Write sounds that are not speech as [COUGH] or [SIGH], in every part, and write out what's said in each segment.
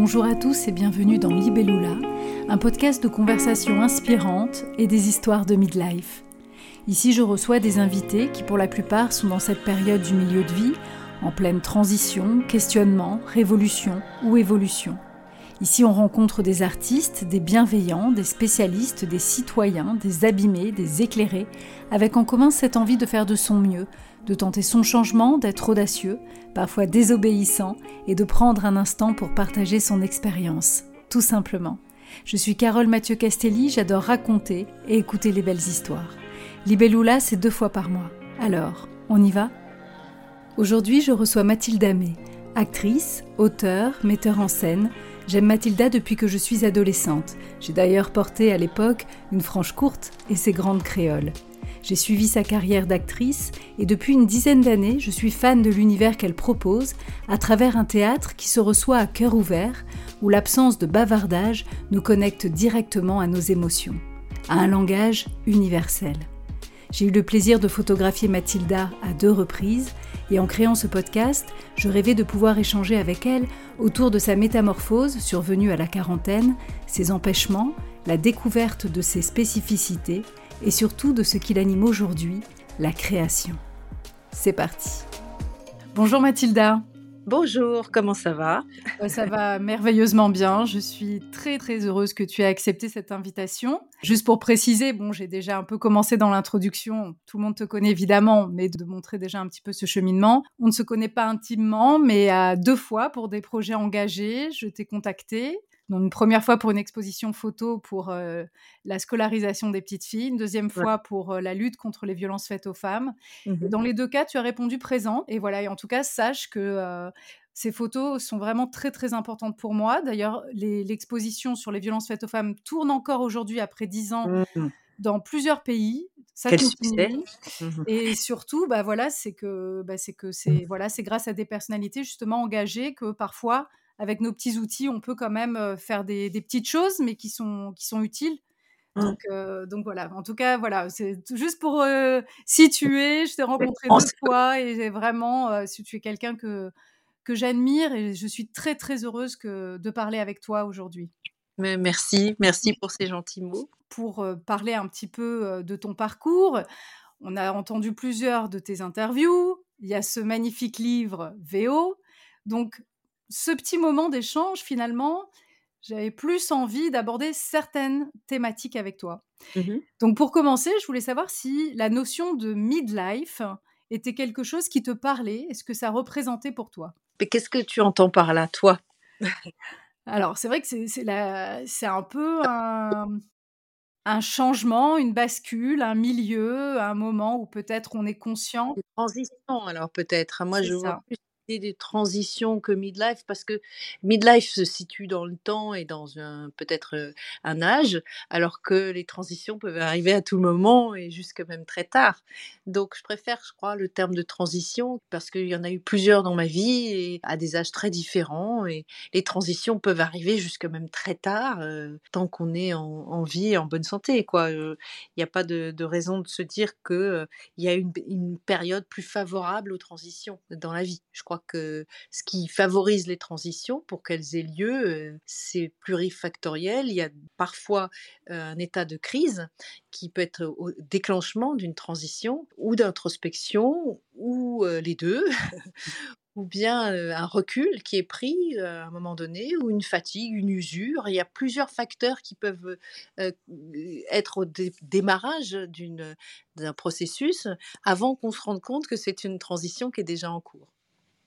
Bonjour à tous et bienvenue dans Libellula, un podcast de conversations inspirantes et des histoires de midlife. Ici, je reçois des invités qui, pour la plupart, sont dans cette période du milieu de vie, en pleine transition, questionnement, révolution ou évolution. Ici, on rencontre des artistes, des bienveillants, des spécialistes, des citoyens, des abîmés, des éclairés, avec en commun cette envie de faire de son mieux, de tenter son changement, d'être audacieux, parfois désobéissant, et de prendre un instant pour partager son expérience, tout simplement. Je suis Carole Mathieu Castelli, j'adore raconter et écouter les belles histoires. Libellula, c'est deux fois par mois. Alors, on y va? Aujourd'hui, je reçois Mathilde Amé, actrice, auteure, metteur en scène. J'aime Mathilda depuis que je suis adolescente. J'ai d'ailleurs porté à l'époque une frange courte et ses grandes créoles. J'ai suivi sa carrière d'actrice et depuis une dizaine d'années, je suis fan de l'univers qu'elle propose à travers un théâtre qui se reçoit à cœur ouvert, où l'absence de bavardage nous connecte directement à nos émotions, à un langage universel. J'ai eu le plaisir de photographier Mathilda à deux reprises et en créant ce podcast, je rêvais de pouvoir échanger avec elle autour de sa métamorphose survenue à la quarantaine, ses empêchements, la découverte de ses spécificités et surtout de ce qui l'anime aujourd'hui, la création. C'est parti. Bonjour Mathilda. Bonjour, comment ça va? Ça va merveilleusement bien. Je suis très très heureuse que tu aies accepté cette invitation. Juste pour préciser, bon, j'ai déjà un peu commencé dans l'introduction. Tout le monde te connaît évidemment, mais de montrer déjà un petit peu ce cheminement. On ne se connaît pas intimement, mais à deux fois pour des projets engagés, je t'ai contacté donc, une première fois pour une exposition photo pour euh, la scolarisation des petites filles, une deuxième fois pour euh, la lutte contre les violences faites aux femmes. Mmh dans les deux cas, tu as répondu présent. Et voilà, et en tout cas, sache que euh, ces photos sont vraiment très très importantes pour moi. D'ailleurs, l'exposition sur les violences faites aux femmes tourne encore aujourd'hui après dix ans. Mmh. Dans plusieurs pays, ça Quel succès mmh Et surtout, bah voilà, c'est que bah, c'est que c'est voilà, c'est grâce à des personnalités justement engagées que parfois avec nos petits outils, on peut quand même euh, faire des, petites choses, mais qui sont, qui sont utiles. Mmh. Donc, euh, donc voilà, en tout cas, voilà, c'est juste pour euh, situer. Je t'ai rencontré deux fois et vraiment, si tu es quelqu'un que, que j'admire et je suis très très heureuse que, de parler avec toi aujourd'hui. Merci, merci pour ces gentils mots. Pour parler un petit peu de ton parcours, on a entendu plusieurs de tes interviews. Il y a ce magnifique livre VO. Donc, ce petit moment d'échange, finalement, j'avais plus envie d'aborder certaines thématiques avec toi. Mmh Donc pour commencer, je voulais savoir si la notion de midlife était quelque chose qui te parlait, est-ce que ça représentait pour toi? Mais qu'est-ce que tu entends par là, toi? Alors c'est vrai que c'est un peu un, changement, une bascule, un milieu, un moment où peut-être on est conscient. Une transition alors peut-être. Moi je vois plus des transitions que midlife parce que midlife se situe dans le temps et dans un peut-être un âge, alors que les transitions peuvent arriver à tout moment et jusque même très tard. Donc je préfère, je crois, le terme de transition parce qu'il y en a eu plusieurs dans ma vie et à des âges très différents et les transitions peuvent arriver jusque même très tard tant qu'on est en, vie et en bonne santé. Quoi, il n'y a pas de, raison de se dire que il y a une, une période plus favorable aux transitions dans la vie. Je crois que ce qui favorise les transitions pour qu'elles aient lieu, c'est plurifactoriel. Il y a parfois un état de crise qui peut être au déclenchement d'une transition ou d'introspection ou les deux. [LAUGHS] ou bien un recul qui est pris à un moment donné, ou une fatigue, une usure. Il y a plusieurs facteurs qui peuvent être au démarrage d'un processus avant qu'on se rende compte que c'est une transition qui est déjà en cours.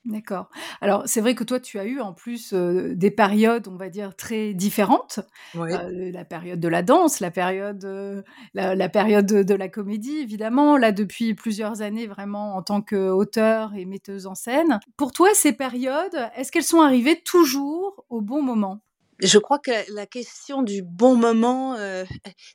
D'accord. Alors, c'est vrai que toi, tu as eu en plus des périodes, on va dire, très différentes. la période de la danse, la période, la, période de, la comédie, évidemment. Là, depuis plusieurs années, vraiment, en tant qu'auteur et metteuse en scène. Pour toi, ces périodes, est-ce qu'elles sont arrivées toujours au bon moment? Je crois que la question du bon moment, euh,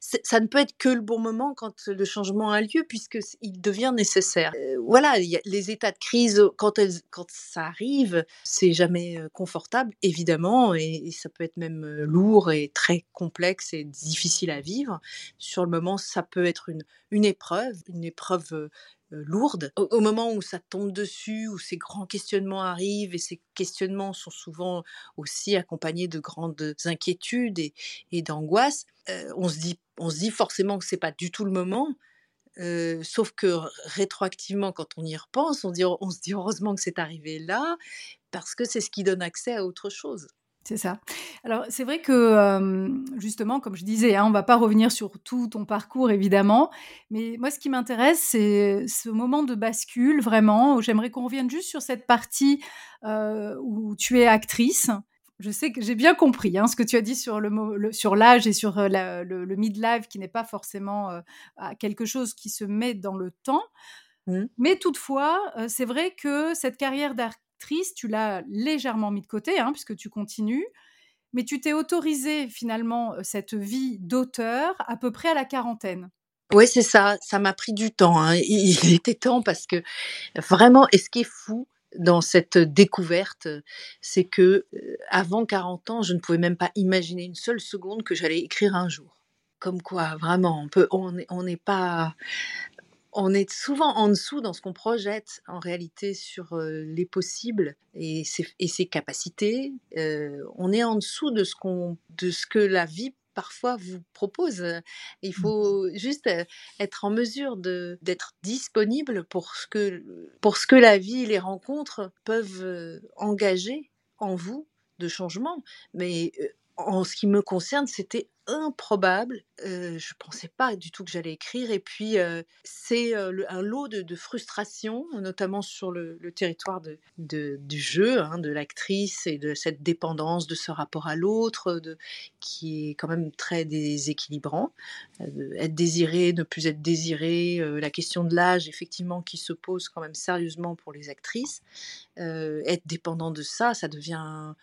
ça ne peut être que le bon moment quand le changement a lieu, puisqu'il devient nécessaire. Euh, voilà, les états de crise, quand, elles, quand ça arrive, c'est jamais euh, confortable, évidemment, et, ça peut être même lourd et très complexe et difficile à vivre. Sur le moment, ça peut être une, une épreuve, une épreuve lourde. Au, moment où ça tombe dessus, où ces grands questionnements arrivent, et ces questionnements sont souvent aussi accompagnés de grandes inquiétudes et, d'angoisses, on se dit on se dit forcément que c'est pas du tout le moment. sauf que rétroactivement, quand on y repense, on, dit, on se dit heureusement que c'est arrivé là, parce que c'est ce qui donne accès à autre chose. C'est ça. Alors, c'est vrai que, justement, comme je disais, hein, on ne va pas revenir sur tout ton parcours, évidemment, mais moi, ce qui m'intéresse, c'est ce moment de bascule, vraiment. J'aimerais qu'on revienne juste sur cette partie où tu es actrice. Je sais que j'ai bien compris hein, ce que tu as dit sur le, sur l'âge et sur le, le midlife, qui n'est pas forcément quelque chose qui se met dans le temps. Mmh. Mais toutefois, c'est vrai que cette carrière d'actrice tu l'as légèrement mis de côté, hein, puisque tu continues, mais tu t'es autorisé finalement cette vie d'auteur à peu près à la quarantaine. Oui, c'est ça. Ça m'a pris du temps. Hein. Il, [LAUGHS] était temps parce que vraiment, et ce qui est fou dans cette découverte, c'est que avant 40 ans, je ne pouvais même pas imaginer une seule seconde que j'allais écrire un jour. Comme quoi, vraiment, on peut, on n'est pas, on est souvent en dessous dans ce qu'on projette en réalité sur les possibles et ses, capacités. on est en dessous de ce, de ce que la vie parfois vous propose. Il mmh. faut juste être en mesure d'être disponible pour ce, que, pour ce que la vie et les rencontres peuvent engager en vous de changement. Mais en ce qui me concerne, c'était improbable. je je pensais pas du tout que j'allais écrire. Et puis, c'est un lot de, frustration, notamment sur le, territoire de, du jeu, hein, de l'actrice et de cette dépendance de ce rapport à l'autre, qui est quand même très déséquilibrant. être désiré, ne plus être désiré, la question de l'âge, effectivement, qui se pose quand même sérieusement pour les actrices. être dépendant de ça, ça devient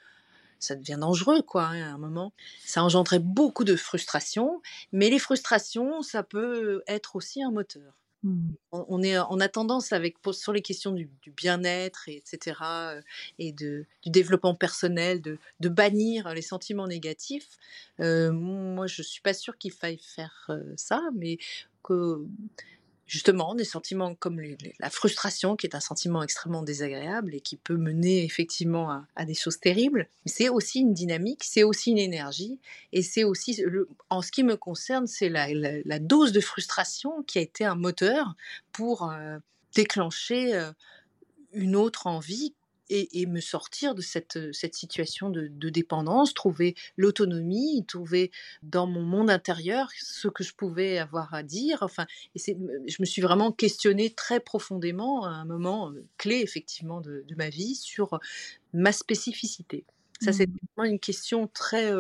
ça devient dangereux, quoi, hein, à un moment. Ça engendrait beaucoup de frustration, mais les frustrations, ça peut être aussi un moteur. Mmh. On, est, on a tendance, avec, sur les questions du, bien-être, etc., et de, du développement personnel, de, de, bannir les sentiments négatifs. moi, je suis pas sûre qu'il faille faire ça, mais que justement des sentiments comme la frustration, qui est un sentiment extrêmement désagréable et qui peut mener effectivement à, des choses terribles. C'est aussi une dynamique, c'est aussi une énergie, et c'est aussi, en ce qui me concerne, c'est la, dose de frustration qui a été un moteur pour euh, déclencher euh, une autre envie et, me sortir de cette, cette situation de, dépendance, trouver l'autonomie, trouver dans mon monde intérieur ce que je pouvais avoir à dire. Enfin, et je me suis vraiment questionnée très profondément à un moment clé effectivement de, ma vie sur ma spécificité. Ça, c'est mmh. vraiment une question très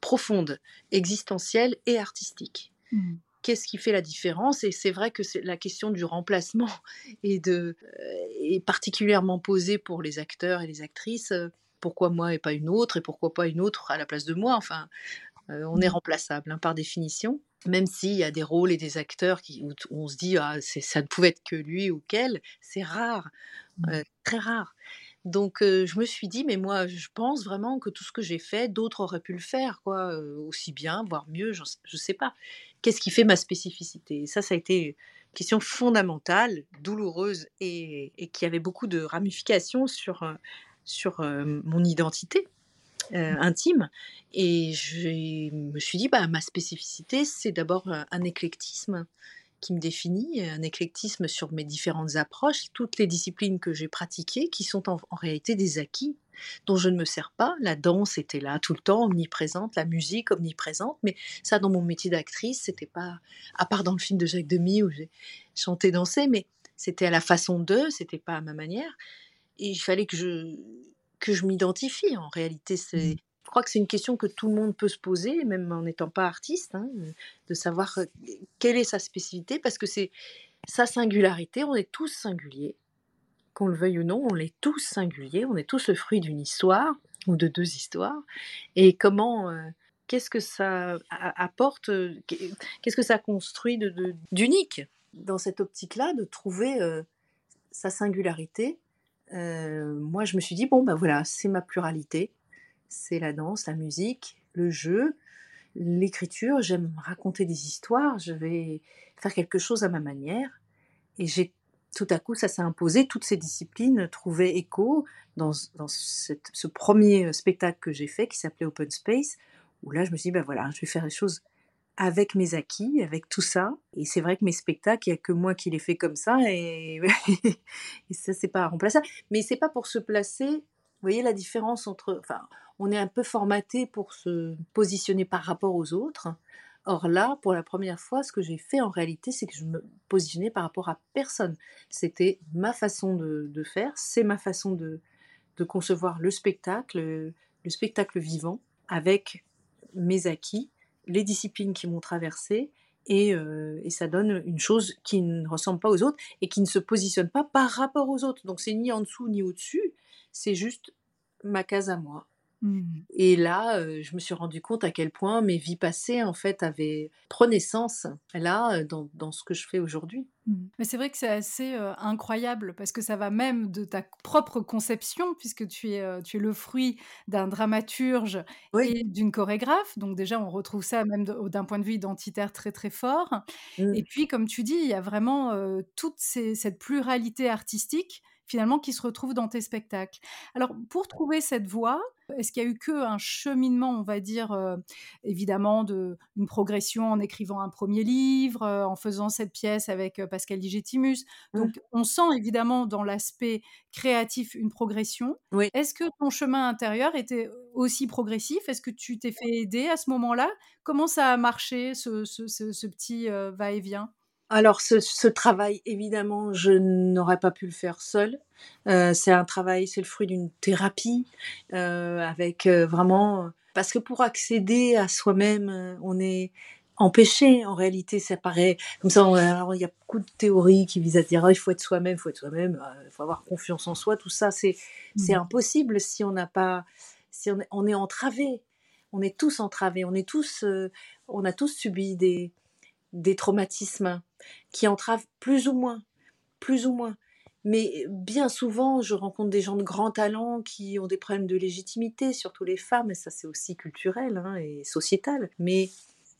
profonde, existentielle et artistique. Mmh qu'est-ce qui fait la différence? Et c'est vrai que la question du remplacement [LAUGHS] est, de, euh, particulièrement posée pour les acteurs et les actrices. Pourquoi moi et pas une autre Et pourquoi pas une autre à la place de moi? Enfin, euh, on est mmh. remplaçable hein, par définition. Même s'il y a des rôles et des acteurs qui, où on se dit ah, ça ne pouvait être que lui ou qu'elle, c'est rare, mmh. euh, très rare. Donc je me suis dit, mais moi, je pense vraiment que tout ce que j'ai fait, d'autres auraient pu le faire, quoi, aussi bien, voire mieux, je ne sais pas. Qu'est-ce qui fait ma spécificité? Et ça, ça a été une question fondamentale, douloureuse et, qui avait beaucoup de ramifications sur, sur mon identité. intime et je me suis dit bah ma spécificité c'est d'abord un éclectisme qui me définit, un éclectisme sur mes différentes approches, toutes les disciplines que j'ai pratiquées, qui sont en, réalité des acquis dont je ne me sers pas. La danse était là tout le temps, omniprésente, la musique omniprésente, mais ça, dans mon métier d'actrice, c'était pas, à part dans le film de Jacques Demy où j'ai chanté, dansé, mais c'était à la façon d'eux, c'était pas à ma manière. Et il fallait que je, que je m'identifie. En réalité, c'est, mmh crois que c'est une question que tout le monde peut se poser, même en n'étant pas artiste, hein, de savoir euh, quelle est sa spécificité, parce que c'est sa singularité, on est tous singuliers. Qu'on le veuille ou non, on est tous singuliers, on est tous le fruit d'une histoire ou de deux histoires. Et comment, euh, qu'est-ce que ça apporte, euh, qu'est-ce que ça construit d'unique dans cette optique-là, de trouver sa singularité? moi, je me suis dit, bon, ben voilà, c'est ma pluralité c'est la danse, la musique, le jeu, l'écriture. J'aime raconter des histoires, je vais faire quelque chose à ma manière. Et j'ai tout à coup, ça s'est imposé. Toutes ces disciplines trouvaient écho dans, ce premier spectacle que j'ai fait qui s'appelait Open Space, où là, je me suis dit, ben voilà, je vais faire les choses avec mes acquis, avec tout ça. Et c'est vrai que mes spectacles, il n'y a que moi qui les fais comme ça, et, [LAUGHS] et ça, c'est pas remplaçable. Mais c'est pas pour se placer. Vous voyez la différence entre. Enfin, on est un peu formaté pour se positionner par rapport aux autres. Or là, pour la première fois, ce que j'ai fait en réalité, c'est que je me positionnais par rapport à personne. C'était ma façon de, faire, c'est ma façon de, concevoir le spectacle, le spectacle vivant, avec mes acquis, les disciplines qui m'ont traversé, et, euh, et, ça donne une chose qui ne ressemble pas aux autres et qui ne se positionne pas par rapport aux autres. Donc c'est ni en dessous ni au-dessus, c'est juste ma case à moi. Mmh. Et là, je me suis rendu compte à quel point mes vies passées, en fait, avaient prenaient sens là, dans, dans ce que je fais aujourd'hui. Mmh. Mais c'est vrai que c'est assez incroyable parce que ça va même de ta propre conception, puisque tu es, tu es le fruit d'un dramaturge et d'une chorégraphe. Donc déjà, on retrouve ça même d'un point de vue identitaire très très fort. Mmh. Et puis, comme tu dis, il y a vraiment toute cette pluralité artistique finalement qui se retrouve dans tes spectacles. Alors, pour trouver cette voie, est-ce qu'il y a eu que un cheminement, on va dire, euh, évidemment, de une progression en écrivant un premier livre, euh, en faisant cette pièce avec euh, Pascal Ligetimus. Mmh. Donc, on sent évidemment dans l'aspect créatif une progression. Est-ce que ton chemin intérieur était aussi progressif? Est-ce que tu t'es fait aider à ce moment-là? Comment ça a marché, ce, ce petit va-et-vient? Alors ce, travail, évidemment, je n'aurais pas pu le faire seul. Euh, c'est un travail, c'est le fruit d'une thérapie euh, avec euh, vraiment parce que pour accéder à soi-même, on est empêché. En réalité, ça paraît comme ça. il y a beaucoup de théories qui visent à dire oh, il faut être soi-même, il faut être soi-même, il faut avoir confiance en soi. Tout ça, c'est c'est mmh. impossible si on n'a pas, si on est, on est entravé. On est tous entravés. On est tous, on a tous subi des des traumatismes qui entravent plus ou moins, plus ou moins. Mais bien souvent, je rencontre des gens de grand talent qui ont des problèmes de légitimité, surtout les femmes, et ça c'est aussi culturel hein, et sociétal. Mais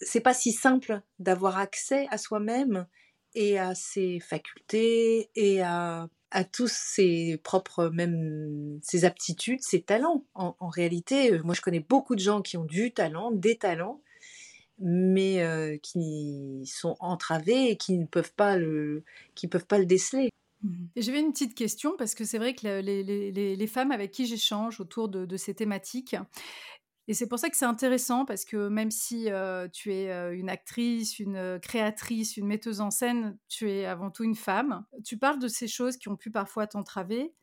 c'est pas si simple d'avoir accès à soi-même et à ses facultés et à, tous ses propres même ses aptitudes, ses talents. En, en, réalité, moi je connais beaucoup de gens qui ont du talent, des talents, mais qui sont entravés et qui ne peuvent pas le, qui peuvent pas le déceler. Mmh j'avais une petite question parce que c'est vrai que les, les, les, femmes avec qui j'échange autour de, de, ces thématiques, et c'est pour ça que c'est intéressant parce que même si tu es une actrice, une créatrice, une metteuse en scène, tu es avant tout une femme. Tu parles de ces choses qui ont pu parfois t'entraver.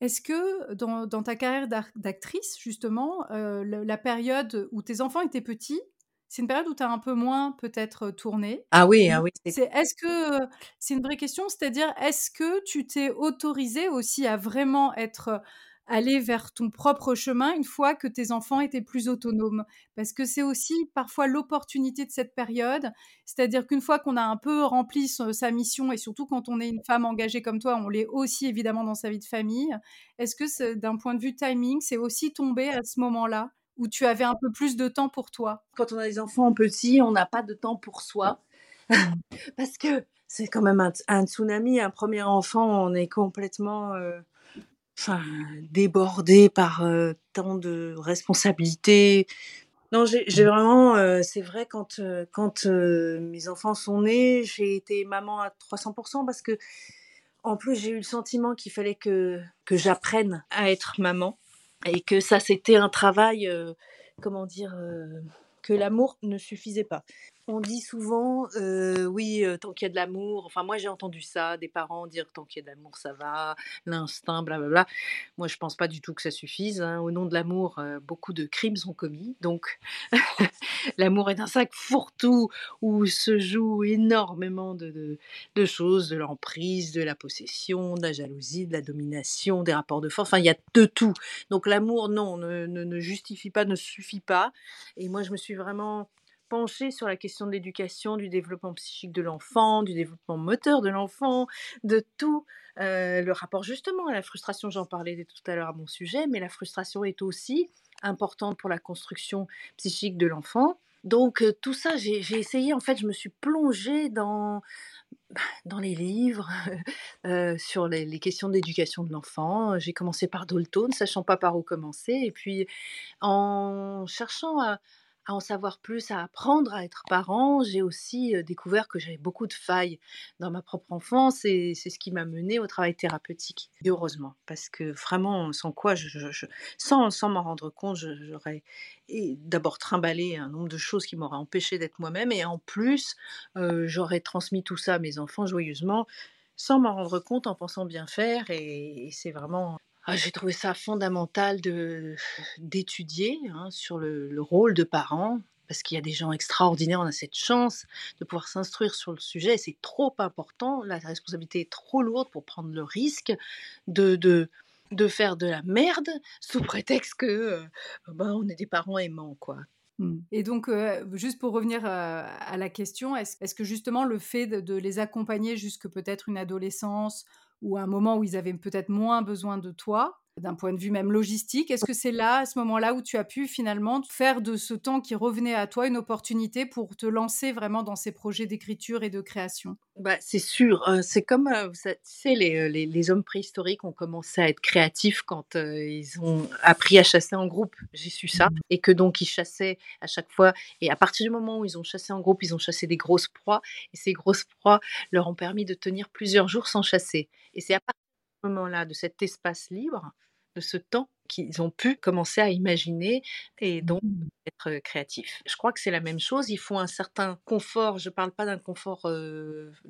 Est-ce que dans, dans, ta carrière d'actrice, justement, la période où tes enfants étaient petits, c'est une période où tu as un peu moins peut-être tourné. Ah oui, ah oui. C'est, est-ce que c'est une vraie question, c'est-à-dire est-ce que tu t'es autorisé aussi à vraiment être aller vers ton propre chemin une fois que tes enfants étaient plus autonomes? Parce que c'est aussi parfois l'opportunité de cette période, c'est-à-dire qu'une fois qu'on a un peu rempli sa mission, et surtout quand on est une femme engagée comme toi, on l'est aussi évidemment dans sa vie de famille, est-ce que d'un point de vue timing, c'est aussi tombé à ce moment-là? Où tu avais un peu plus de temps pour toi Quand on a des enfants petits, on n'a pas de temps pour soi. [LAUGHS] Parce que c'est quand même un, tsunami, un premier enfant, on est complètement euh, débordé par euh, tant de responsabilités. Non, j'ai vraiment, euh, c'est vrai, quand, quand mes enfants sont nés, j'ai été maman à 300% parce que, en plus, j'ai eu le sentiment qu'il fallait que, que j'apprenne à être maman et que ça c'était un travail, euh, comment dire, euh, que l'amour ne suffisait pas. On dit souvent, oui, tant qu'il y a de l'amour, enfin moi j'ai entendu ça, des parents dire tant qu'il y a de l'amour ça va, l'instinct, blablabla. Moi je pense pas du tout que ça suffise. Hein. Au nom de l'amour, beaucoup de crimes sont commis. Donc [LAUGHS] l'amour est un sac fourre-tout où se joue énormément de, choses, de l'emprise, de la possession, de la jalousie, de la domination, des rapports de force. Enfin il y a de tout. Donc l'amour, non, ne, ne, ne justifie pas, ne suffit pas. Et moi je me suis vraiment pencher sur la question de l'éducation, du développement psychique de l'enfant, du développement moteur de l'enfant, de tout. Euh, le rapport justement à la frustration, j'en parlais tout à l'heure à mon sujet, mais la frustration est aussi importante pour la construction psychique de l'enfant. Donc euh, tout ça, j'ai essayé, en fait, je me suis plongée dans, dans les livres, [LAUGHS] sur les, questions d'éducation de l'enfant. J'ai commencé par Dalton, sachant pas par où commencer, et puis en cherchant à, à en savoir plus, à apprendre à être parent, j'ai aussi découvert que j'avais beaucoup de failles dans ma propre enfance et c'est ce qui m'a mené au travail thérapeutique. Heureusement, parce que vraiment, sans quoi, sans, sans m'en rendre compte, j'aurais d'abord trimballé un nombre de choses qui m'auraient empêché d'être moi-même et en plus, j'aurais transmis tout ça à mes enfants joyeusement sans m'en rendre compte en pensant bien faire et c'est vraiment ah, j'ai trouvé ça fondamental [LAUGHS] d'étudier hein, sur le, rôle de parent, parce qu'il y a des gens extraordinaires, on a cette chance de pouvoir s'instruire sur le sujet, c'est trop important, la responsabilité est trop lourde pour prendre le risque de, de, de faire de la merde sous prétexte que euh, bah, on est des parents aimants, quoi. Mmh. Et donc, euh, juste pour revenir euh, à la question, est-ce que justement le fait de, de les accompagner jusque peut-être une adolescence ou un moment où ils avaient peut-être moins besoin de toi, d'un point de vue même logistique. Est-ce que c'est là, à ce moment-là, où tu as pu finalement faire de ce temps qui revenait à toi une opportunité pour te lancer vraiment dans ces projets d'écriture et de création? Bah, C'est sûr. Hein. c'est comme, euh, tu sais, euh, les, les, hommes préhistoriques ont commencé à être créatifs quand euh, ils ont appris à chasser en groupe. J'ai su ça. Mmh. Et que donc, ils chassaient à chaque fois. Et à partir du moment où ils ont chassé en groupe, ils ont chassé des grosses proies. Et ces grosses proies leur ont permis de tenir plusieurs jours sans chasser. Et c'est à partir moment-là, de cet espace libre, de ce temps qu'ils ont pu commencer à imaginer et donc être créatifs. Je crois que c'est la même chose, il faut un certain confort, je ne parle pas d'un confort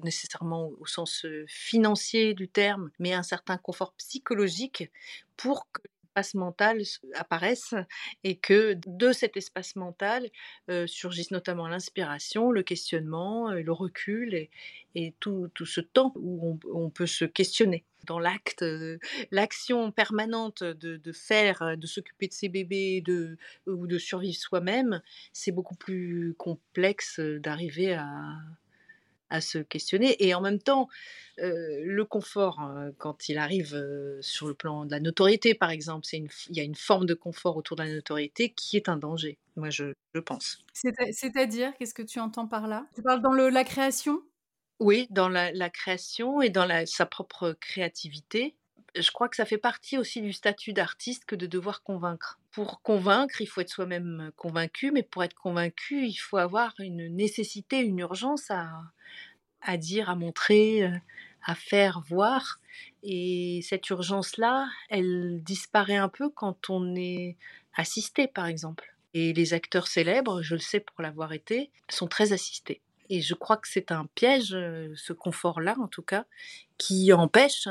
nécessairement au sens financier du terme, mais un certain confort psychologique pour que l'espace mental apparaisse et que de cet espace mental surgisse notamment l'inspiration, le questionnement, le recul et, tout, ce temps où on peut se questionner. Dans l'acte, l'action permanente de, faire, de s'occuper de ses bébés ou de survivre soi-même, c'est beaucoup plus complexe d'arriver à, à se questionner. Et en même temps, le confort, hein, quand il arrive sur le plan de la notoriété, par exemple, c'est il y a une forme de confort autour de la notoriété qui est un danger, moi je, je pense. C'est-à-dire, qu'est-ce que tu entends par là? Tu parles dans le, la création? Oui, dans la, création et dans sa propre créativité. Je crois que ça fait partie aussi du statut d'artiste que de devoir convaincre. Pour convaincre, il faut être soi-même convaincu, mais pour être convaincu, il faut avoir une nécessité, une urgence à, dire, à montrer, à faire, voir. Et cette urgence-là, elle disparaît un peu quand on est assisté, par exemple. Et les acteurs célèbres, je le sais pour l'avoir été, sont très assistés. Et je crois que c'est un piège, ce confort-là en tout cas, qui empêche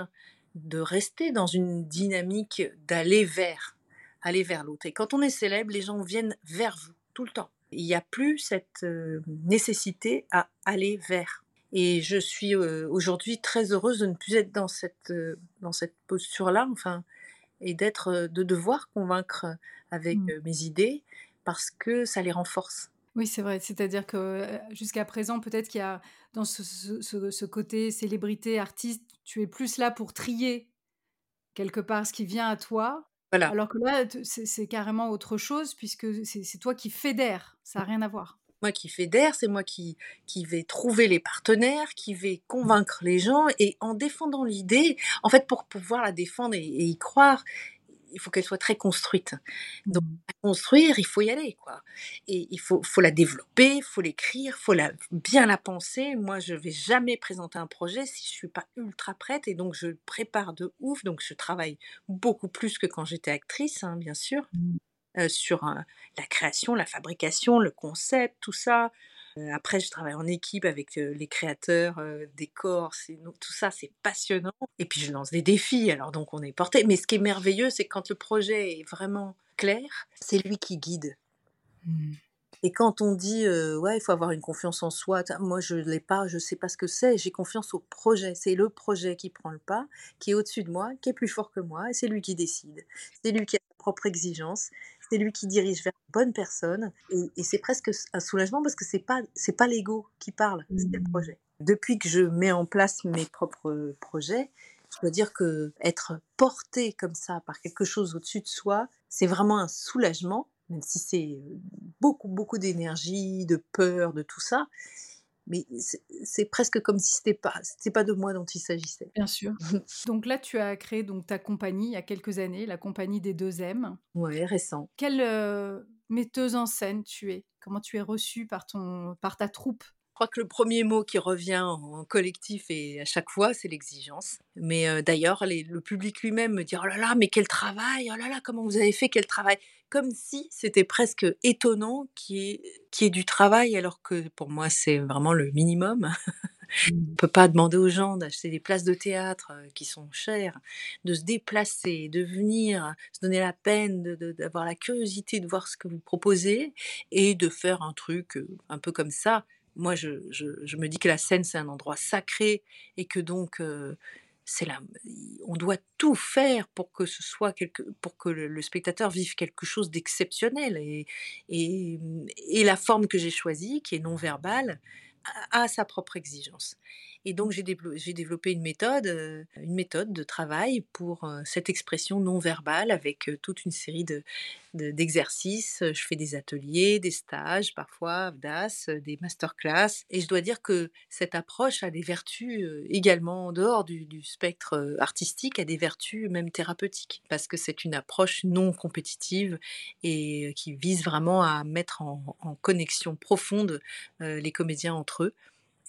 de rester dans une dynamique d'aller vers, aller vers l'autre. Et quand on est célèbre, les gens viennent vers vous tout le temps. Il n'y a plus cette nécessité à aller vers. Et je suis aujourd'hui très heureuse de ne plus être dans cette, dans cette posture-là, enfin, et d'être, de devoir convaincre avec mmh. mes idées parce que ça les renforce. Oui, c'est vrai. C'est-à-dire que jusqu'à présent, peut-être qu'il y a dans ce, côté célébrité, artiste, tu es plus là pour trier quelque part ce qui vient à toi. Voilà. Alors que là, c'est carrément autre chose puisque c'est toi qui fédère. Ça n'a rien à voir. Moi qui fédère, c'est moi qui, qui vais trouver les partenaires, qui vais convaincre les gens et en défendant l'idée, en fait, pour pouvoir la défendre et y croire, il faut qu'elle soit très construite. Donc, mmh. à construire, il faut y aller, quoi. Et il faut, faut la développer, il faut l'écrire, il faut la, bien la penser. Moi, je vais jamais présenter un projet si je suis pas ultra prête, et donc je prépare de ouf. Donc, je travaille beaucoup plus que quand j'étais actrice, hein, bien sûr, mmh. euh, sur euh, la création, la fabrication, le concept, tout ça. Après, je travaille en équipe avec les créateurs, décors, tout ça, c'est passionnant. Et puis, je lance des défis, alors donc on est porté. Mais ce qui est merveilleux, c'est quand le projet est vraiment clair, c'est lui qui guide. Mmh. Et quand on dit, ouais, il faut avoir une confiance en soi, moi je ne l'ai pas, je ne sais pas ce que c'est, j'ai confiance au projet. C'est le projet qui prend le pas, qui est au-dessus de moi, qui est plus fort que moi, et c'est lui qui décide. C'est lui qui a propre exigence, c'est lui qui dirige vers la bonne personne. Et, c'est presque un soulagement parce que c'est pas c'est pas l'ego qui parle, c'est le mmh. projet. Depuis que je mets en place mes propres projets, je dois dire que être porté comme ça par quelque chose au-dessus de soi, c'est vraiment un soulagement, même si c'est beaucoup beaucoup d'énergie, de peur, de tout ça. Mais c'est presque comme si c'était pas, c'était pas de moi dont il s'agissait. Bien sûr. [LAUGHS] donc là, tu as créé donc ta compagnie il y a quelques années, la compagnie des deux M. Ouais, récent. Quelle euh, metteuse en scène tu es? Comment tu es reçue par ton, par ta troupe? Je crois que le premier mot qui revient en collectif et à chaque fois, c'est l'exigence. Mais euh, d'ailleurs, le public lui-même me dit Oh là là, mais quel travail Oh là là, comment vous avez fait Quel travail? Comme si c'était presque étonnant qu'il y, ait, du travail, alors que pour moi, c'est vraiment le minimum. [LAUGHS] On ne peut pas demander aux gens d'acheter des places de théâtre euh, qui sont chères, de se déplacer, de venir, se donner la peine d'avoir la curiosité de voir ce que vous proposez et de faire un truc euh, un peu comme ça moi, je, me dis que la scène, c'est un endroit sacré et que donc, c'est là, on doit tout faire pour que ce soit quelque, pour que le, spectateur vive quelque chose d'exceptionnel. Et, la forme que j'ai choisie, qui est non verbale, a sa propre exigence. Et donc j'ai développé, une méthode, euh, une méthode de travail pour euh, cette expression non verbale avec euh, toute une série de, d'exercices. je fais des ateliers, des stages, parfois DAS, des masterclass. Et je dois dire que cette approche a des vertus également en dehors du, spectre artistique, a des vertus même thérapeutiques, parce que c'est une approche non compétitive et qui vise vraiment à mettre en connexion profonde les comédiens entre eux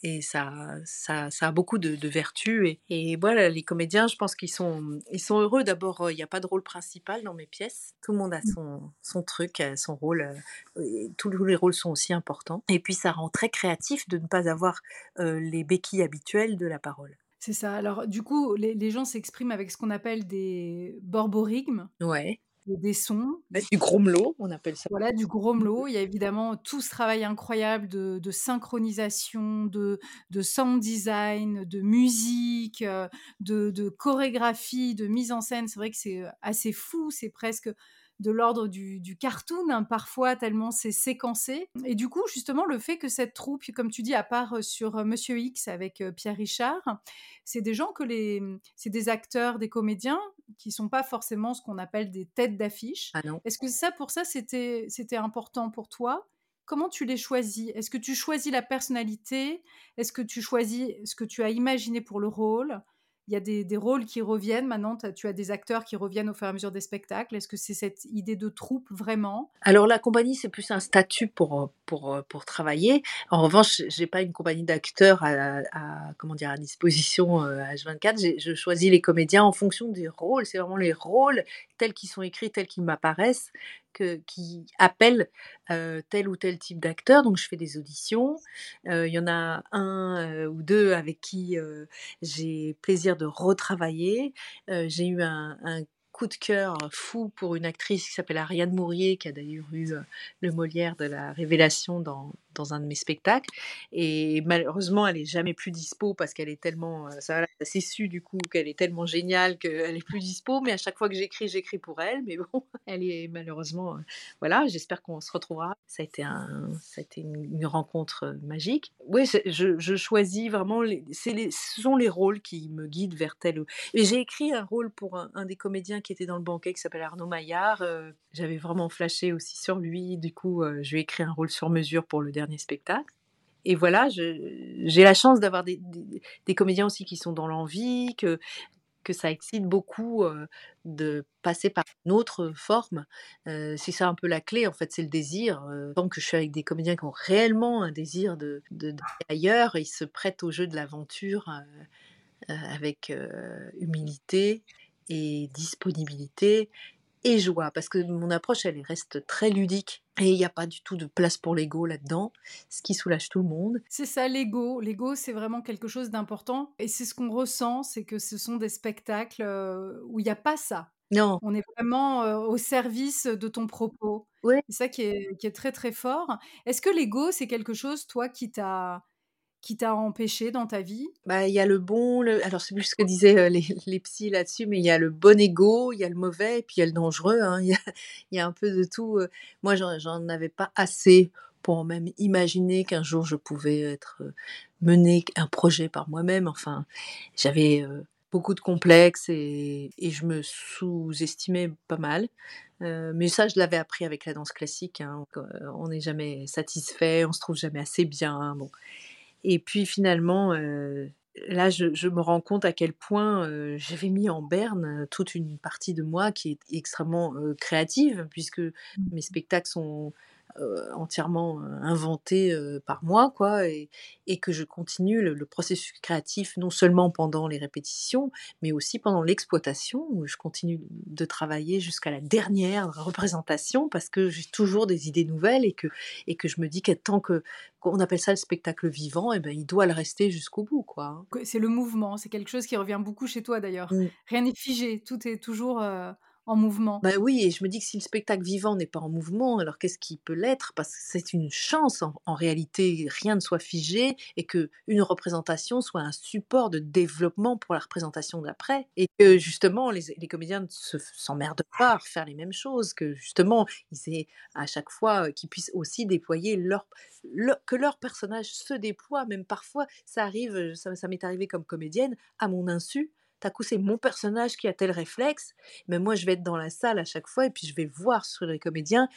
et ça, ça, ça, a beaucoup de, vertus. Et, voilà, les comédiens, je pense qu'ils sont, ils sont heureux. D'abord, euh, il n'y a pas de rôle principal dans mes pièces. Tout le monde a mmh. son, son truc, son rôle. Euh, tous les rôles sont aussi importants. Et puis, ça rend très créatif de ne pas avoir euh, les béquilles habituelles de la parole. C'est ça. Alors, du coup, les, les gens s'expriment avec ce qu'on appelle des borborigmes. Ouais des sons. Du grommelot, on appelle ça. Voilà, du grommelot. Il y a évidemment tout ce travail incroyable de, synchronisation, de, de, sound design, de musique, euh, de, de, chorégraphie, de mise en scène. C'est vrai que c'est assez fou, c'est presque de l'ordre du, cartoon, hein, parfois tellement c'est séquencé. Et du coup, justement, le fait que cette troupe, comme tu dis, à part euh, sur euh, Monsieur X avec euh, Pierre Richard, c'est des gens que les, c'est des acteurs, des comédiens qui sont pas forcément ce qu'on appelle des têtes d'affiche. Ah Est-ce que ça, pour ça, c'était, c'était important pour toi? Comment tu les choisis? Est-ce que tu choisis la personnalité? Est-ce que tu choisis ce que tu as imaginé pour le rôle? Y a des, rôles qui reviennent. Maintenant, tu as des acteurs qui reviennent au fur et à mesure des spectacles. Est-ce que c'est cette idée de troupe vraiment? Alors, la compagnie, c'est plus un statut pour, pour, pour travailler. En revanche, je n'ai pas une compagnie d'acteurs à, comment dire, à disposition H24. Euh, je choisis les comédiens en fonction des rôles. C'est vraiment les rôles tels qu'ils sont écrits, tels qu'ils m'apparaissent, qui appellent tel ou tel type d'acteur. Donc je fais des auditions. Il y en a un ou deux avec qui j'ai plaisir de retravailler. j'ai eu un, un coup de cœur fou pour une actrice qui s'appelle Ariane Mourier, qui a d'ailleurs eu le Molière de la Révélation dans, dans un de mes spectacles. Et malheureusement, elle est jamais plus dispo parce qu'elle est tellement, euh, ça, c'est su du coup qu'elle est tellement géniale qu'elle est plus dispo. Mais à chaque fois que j'écris, j'écris pour elle. Mais bon, [LAUGHS] elle est malheureusement, euh, voilà. J'espère qu'on se retrouvera. Ça a été un, ça a été une, rencontre euh, magique. Oui, je, choisis vraiment. Les, les, ce sont les rôles qui me guident vers tel. J'ai écrit un rôle pour un, des comédiens qui était dans le banquet qui s'appelle Arnaud Maillard. J'avais vraiment flashé aussi sur lui. Du coup, je lui ai écrit un rôle sur mesure pour le dernier spectacle. Et voilà, j'ai la chance d'avoir des, comédiens aussi qui sont dans l'envie, que, que ça excite beaucoup euh, de passer par une autre forme. Euh, c'est ça un peu la clé, en fait, c'est le désir. Euh, tant que je suis avec des comédiens qui ont réellement un désir de, de, ailleurs, ils se prêtent au jeu de l'aventure avec humilité et disponibilité et joie, parce que mon approche, elle reste très ludique. Et il n'y a pas du tout de place pour l'ego là-dedans, ce qui soulage tout le monde. C'est ça l'ego. L'ego, c'est vraiment quelque chose d'important. Et c'est ce qu'on ressent, c'est que ce sont des spectacles euh, où il n'y a pas ça. Non. On est vraiment euh, au service de ton propos. Oui. C'est ça qui est, qui est très très fort. Est-ce que l'ego, c'est quelque chose, toi, qui t'a qui t'a empêché dans ta vie? Bah, il y a le bon, le... alors c'est plus ce que disaient les, [LAUGHS] les psys là-dessus, mais il y a le bon ego, il y a le mauvais, et puis il y a le dangereux. Hein. Il, y a, [LAUGHS] y, a, un peu de tout. Moi, j'en avais pas assez pour même imaginer qu'un jour je pouvais être mener un projet par moi-même. Enfin, j'avais beaucoup de complexes et, et je me sous-estimais pas mal. mais ça, je l'avais appris avec la danse classique. Hein. On n'est jamais satisfait, on se trouve jamais assez bien. Bon. Et puis finalement, là, je, me rends compte à quel point j'avais mis en berne toute une partie de moi qui est extrêmement créative, puisque mmh. mes spectacles sont euh, entièrement euh, inventé euh, par moi, quoi, et, que je continue le, processus créatif non seulement pendant les répétitions, mais aussi pendant l'exploitation, où je continue de travailler jusqu'à la dernière représentation, parce que j'ai toujours des idées nouvelles et que, et que je me dis que tant que on appelle ça le spectacle vivant, et eh ben, il doit le rester jusqu'au bout. quoi. Hein. C'est le mouvement, c'est quelque chose qui revient beaucoup chez toi d'ailleurs. Mmh. Rien n'est figé, tout est toujours en mouvement? Bah oui, et je me dis que si le spectacle vivant n'est pas en mouvement, alors qu'est-ce qui peut l'être? Parce que c'est une chance en, réalité, rien ne soit figé et que une représentation soit un support de développement pour la représentation d'après. Et que justement, les, comédiens ne s'emmerdent pas à faire les mêmes choses, que justement, ils aient à chaque fois euh, qu'ils puissent aussi déployer leur, que leur personnage se déploie, même parfois, ça arrive, ça, ça m'est arrivé comme comédienne, à mon insu, coup c'est mon personnage qui a tel réflexe, mais moi je vais être dans la salle à chaque fois et puis je vais voir sur les comédiens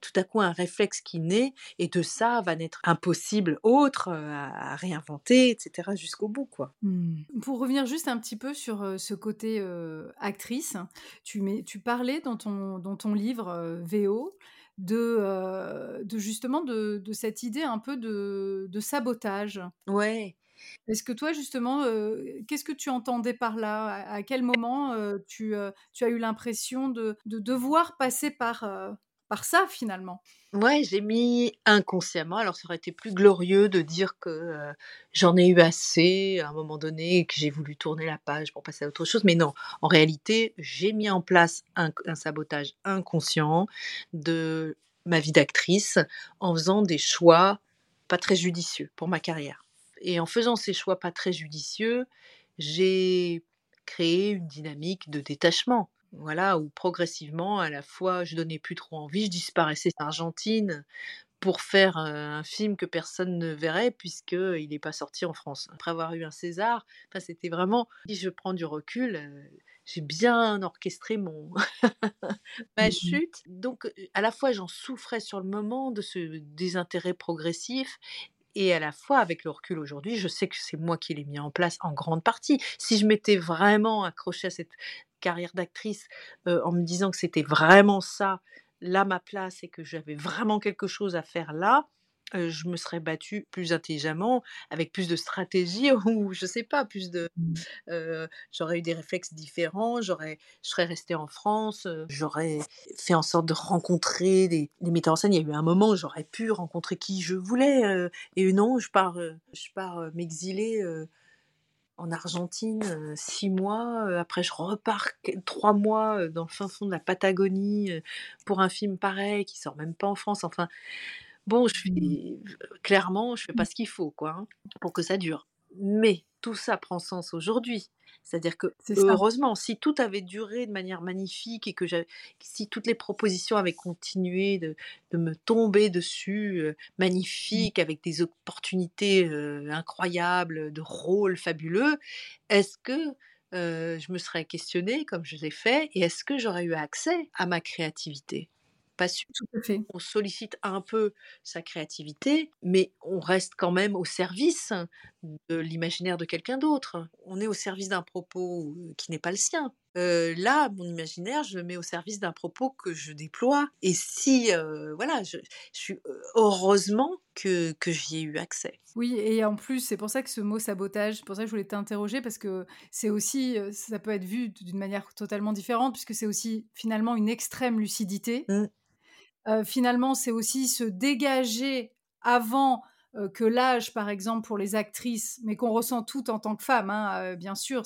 tout à coup un réflexe qui naît et de ça va naître impossible autre euh, à, réinventer, etc. jusqu'au bout. quoi. Mmh. Pour revenir juste un petit peu sur euh, ce côté euh, actrice, tu, mets, tu parlais dans ton, dans ton livre VO de, de justement de, de, cette idée un peu de, de sabotage. Ouais. Est-ce que toi, justement, qu'est-ce que tu entendais par là? À, quel moment tu, tu, as eu l'impression de, de, devoir passer par, par ça, finalement? Ouais, j'ai mis inconsciemment. Alors, ça aurait été plus glorieux de dire que j'en ai eu assez à un moment donné et que j'ai voulu tourner la page pour passer à autre chose. Mais non, en réalité, j'ai mis en place un sabotage inconscient de ma vie d'actrice en faisant des choix pas très judicieux pour ma carrière. Et en faisant ces choix pas très judicieux, j'ai créé une dynamique de détachement. Voilà, où progressivement, à la fois, je donnais plus trop envie, je disparaissais d'Argentine pour faire un film que personne ne verrait puisqu'il n'est pas sorti en France. Après avoir eu un César, enfin, c'était vraiment, si je prends du recul, j'ai bien orchestré mon [LAUGHS] ma mmh chute. Donc, à la fois, j'en souffrais sur le moment de ce désintérêt progressif et à la fois, avec le recul aujourd'hui, je sais que c'est moi qui l'ai mis en place en grande partie. Si je m'étais vraiment accrochée à cette carrière d'actrice en me disant que c'était vraiment ça, là ma place et que j'avais vraiment quelque chose à faire là, je me serais battue plus intelligemment, avec plus de stratégie [LAUGHS] ou je sais pas, plus de, mmh. j'aurais eu des réflexes différents, j'aurais, je serais restée en France, j'aurais fait en sorte de rencontrer des, des, metteurs en scène. Il y a eu un moment où j'aurais pu rencontrer qui je voulais et non, je pars, je pars m'exiler. en Argentine, six mois. après, je repars trois mois dans le fin fond de la Patagonie pour un film pareil qui sort même pas en France. Enfin, Bon, je fais, clairement, je fais pas mmh. ce qu'il faut, quoi, hein, pour que ça dure. Mais tout ça prend sens aujourd'hui. C'est-à-dire que, heureusement, si tout avait duré de manière magnifique et que si toutes les propositions avaient continué de, me tomber dessus, euh, mmh. magnifiques, avec des opportunités euh, incroyables, de rôles fabuleux, est-ce que euh, je me serais questionnée comme je l'ai fait et est-ce que j'aurais eu accès à ma créativité? Tout à fait. On sollicite un peu sa créativité, mais on reste quand même au service de l'imaginaire de quelqu'un d'autre. On est au service d'un propos qui n'est pas le sien. là, mon imaginaire, je le mets au service d'un propos que je déploie. Et si, voilà, je, suis heureusement que, que j'y ai eu accès. Oui, et en plus, c'est pour ça que ce mot sabotage, c'est pour ça que je voulais t'interroger, parce que c'est aussi, ça peut être vu d'une manière totalement différente, puisque c'est aussi finalement une extrême lucidité. Mmh finalement, c'est aussi se dégager avant que l'âge, par exemple, pour les actrices, mais qu'on ressent toutes en tant que femmes, hein, bien sûr.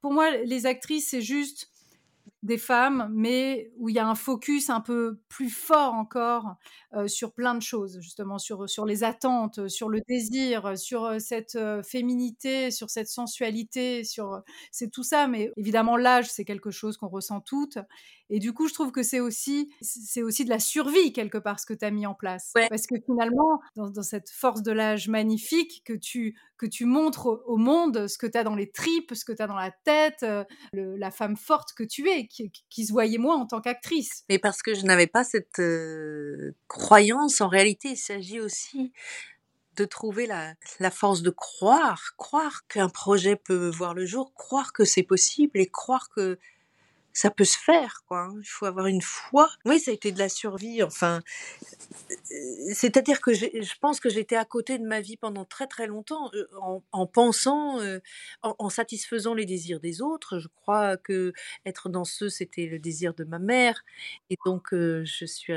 Pour moi, les actrices, c'est juste des femmes, mais où il y a un focus un peu plus fort encore euh, sur plein de choses, justement, sur, les attentes, sur le désir, sur euh, cette euh, féminité, sur cette sensualité, sur c'est tout ça. Mais évidemment, l'âge, c'est quelque chose qu'on ressent toutes. Et du coup, je trouve que c'est aussi, c'est aussi de la survie, quelque part, ce que tu as mis en place. Parce que finalement, dans, dans cette force de l'âge magnifique que tu, que tu montres au, monde, ce que tu as dans les tripes, ce que tu as dans la tête, la femme forte que tu es, qui, se voyait moi en tant qu'actrice. Mais parce que je n'avais pas cette croyance, en réalité, il s'agit aussi de trouver la, la force de croire, croire qu'un projet peut voir le jour, croire que c'est possible et croire que ça peut se faire, quoi. Hein. Il faut avoir une foi. Oui, ça a été de la survie. Enfin, c'est-à-dire que je pense que j'étais à côté de ma vie pendant très très longtemps, euh, en, pensant, euh, en, satisfaisant les désirs des autres. Je crois que être danseuse, c'était le désir de ma mère, et donc euh, je suis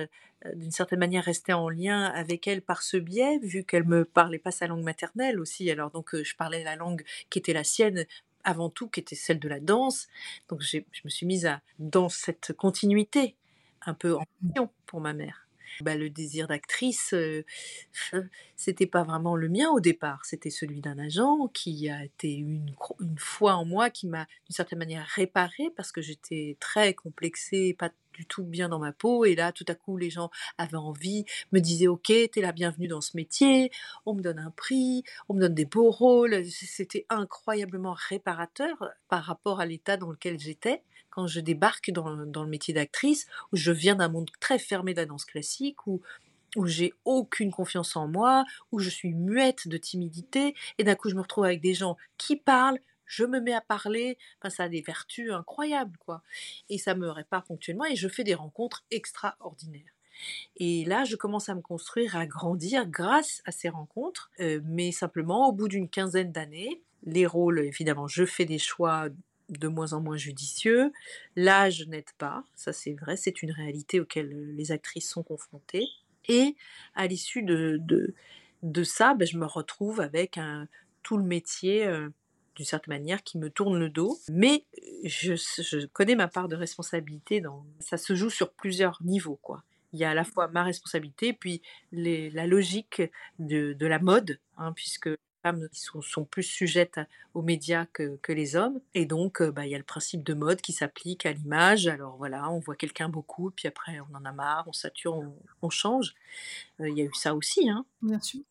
d'une certaine manière restée en lien avec elle par ce biais, vu qu'elle me parlait pas sa langue maternelle aussi. Alors donc je parlais la langue qui était la sienne, avant tout, qui était celle de la danse. Donc je me suis mise à, dans cette continuité, un peu en mission pour ma mère. Bah, le désir d'actrice, euh, c'était pas vraiment le mien au départ, c'était celui d'un agent qui a été une, une foi en moi, qui m'a d'une certaine manière réparé parce que j'étais très complexée, pas du tout bien dans ma peau. Et là, tout à coup, les gens avaient envie, me disaient Ok, t'es la bienvenue dans ce métier, on me donne un prix, on me donne des beaux rôles. C'était incroyablement réparateur par rapport à l'état dans lequel j'étais quand je débarque dans, le métier d'actrice, où je viens d'un monde très fermé de la danse classique, où, où j'ai aucune confiance en moi, où je suis muette de timidité, et d'un coup je me retrouve avec des gens qui parlent, je me mets à parler, enfin, ça a des vertus incroyables, quoi. Et ça me répare ponctuellement, et je fais des rencontres extraordinaires. Et là, je commence à me construire, à grandir grâce à ces rencontres, euh, mais simplement au bout d'une quinzaine d'années, les rôles, évidemment, je fais des choix de moins en moins judicieux. L'âge n'aide pas, ça c'est vrai, c'est une réalité auquel euh, les actrices sont confrontées. Et à l'issue de, de, ça, ben, je me retrouve avec un, tout le métier, euh, d'une certaine manière, qui me tourne le dos. Mais je, connais ma part de responsabilité. Dans... Ça se joue sur plusieurs niveaux, quoi. Il y a à la fois ma responsabilité, puis les, la logique de, de la mode, hein, puisque femmes sont, sont, plus sujettes aux médias que, que les hommes. Et donc, euh, bah, il y a le principe de mode qui s'applique à l'image. Alors voilà, on voit quelqu'un beaucoup, puis après, on en a marre, on sature, on, change. Euh, il y a eu ça aussi. Hein. Bien sûr.